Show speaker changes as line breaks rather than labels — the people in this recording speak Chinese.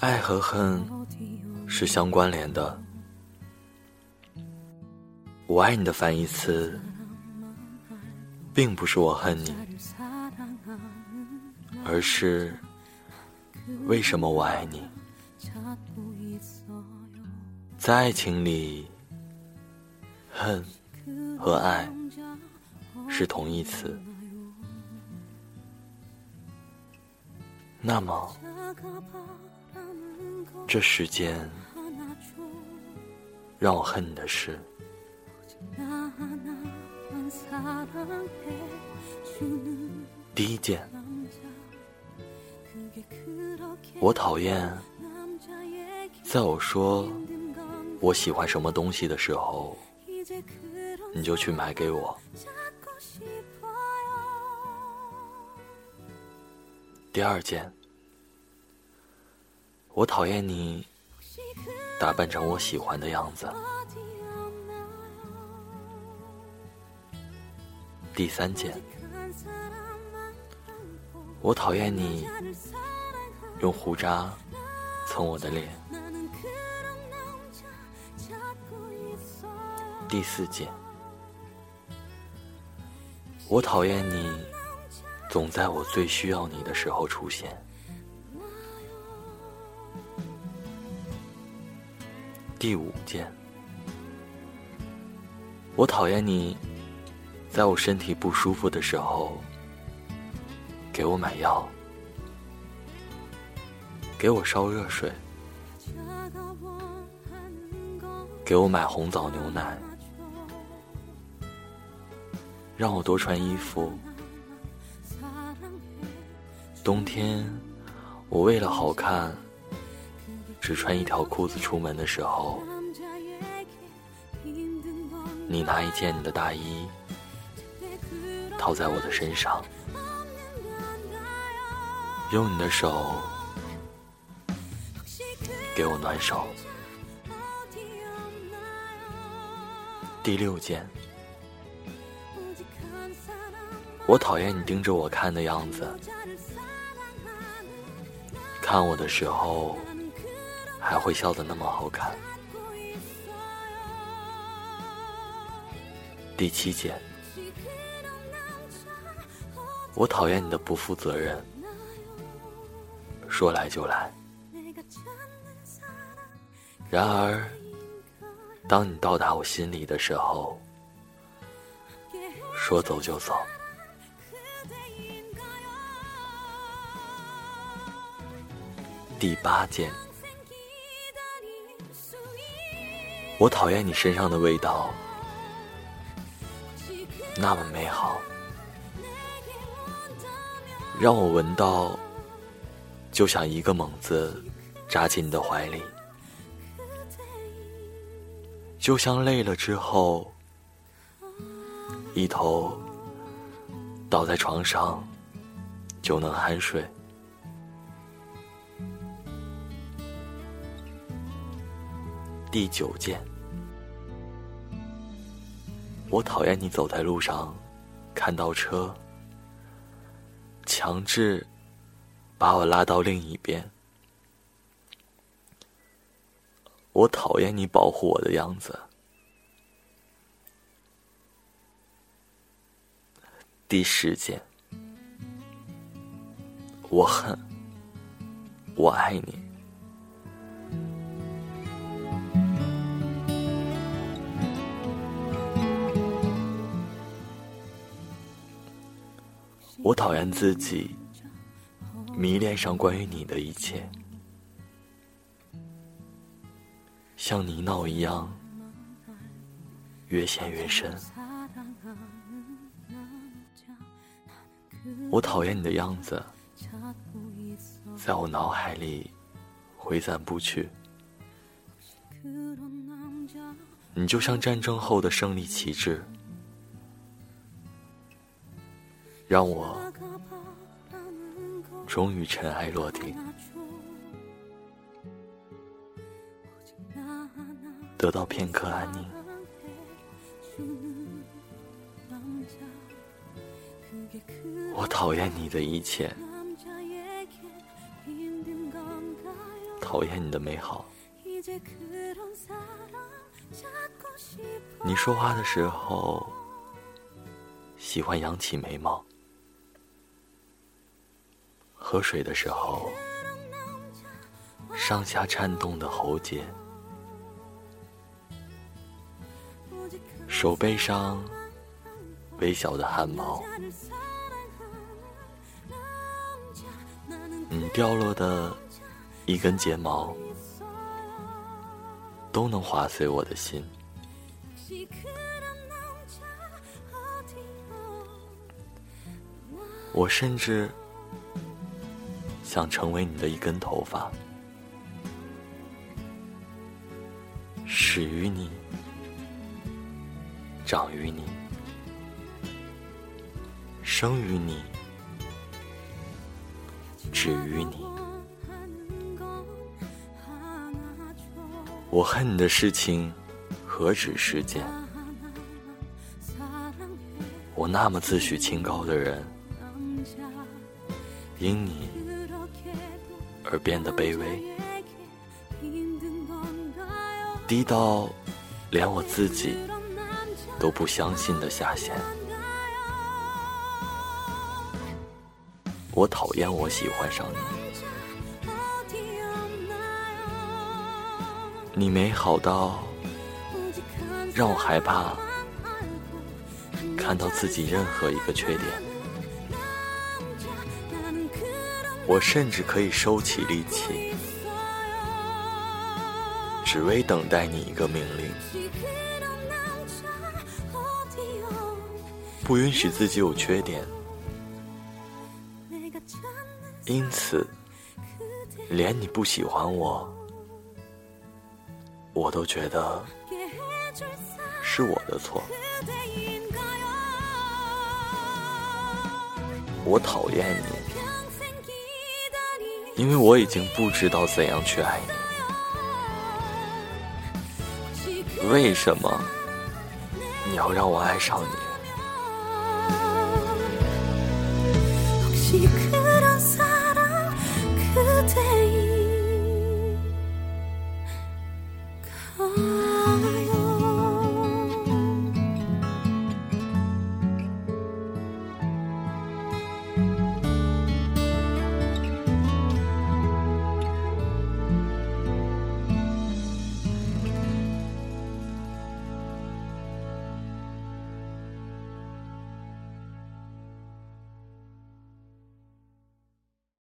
爱和恨是相关联的。我爱你的反义词，并不是我恨你，而是为什么我爱你。在爱情里，恨和爱是同义词。那么，这世间让我恨你的事。第一件，我讨厌在我说我喜欢什么东西的时候，你就去买给我。第二件，我讨厌你打扮成我喜欢的样子。第三件，我讨厌你用胡渣蹭我的脸。第四件，我讨厌你总在我最需要你的时候出现。第五件，我讨厌你。在我身体不舒服的时候，给我买药，给我烧热水，给我买红枣牛奶，让我多穿衣服。冬天，我为了好看，只穿一条裤子出门的时候，你拿一件你的大衣。套在我的身上，用你的手给我暖手。第六件，我讨厌你盯着我看的样子，看我的时候还会笑得那么好看。第七件。我讨厌你的不负责任，说来就来。然而，当你到达我心里的时候，说走就走。第八件，我讨厌你身上的味道，那么美好。让我闻到，就想一个猛子扎进你的怀里，就像累了之后，一头倒在床上就能酣睡。第九件，我讨厌你走在路上看到车。强制把我拉到另一边，我讨厌你保护我的样子。第十件，我恨，我爱你。我讨厌自己迷恋上关于你的一切，像泥淖一样越陷越深。我讨厌你的样子，在我脑海里挥散不去。你就像战争后的胜利旗帜。让我终于尘埃落定，得到片刻安宁。我讨厌你的一切，讨厌你的美好。你说话的时候喜欢扬起眉毛，喝水的时候上下颤动的喉结，手背上微小的汗毛，你掉落的一根睫毛。都能划碎我的心。我甚至想成为你的一根头发，始于你，长于你，生于你，止于你。我恨你的事情，何止十件？我那么自诩清高的人，因你而变得卑微，低到连我自己都不相信的下限。我讨厌我喜欢上你。你美好到让我害怕看到自己任何一个缺点，我甚至可以收起力气，只为等待你一个命令，不允许自己有缺点，因此连你不喜欢我。我都觉得是我的错，我讨厌你，因为我已经不知道怎样去爱你。为什么你要让我爱上你？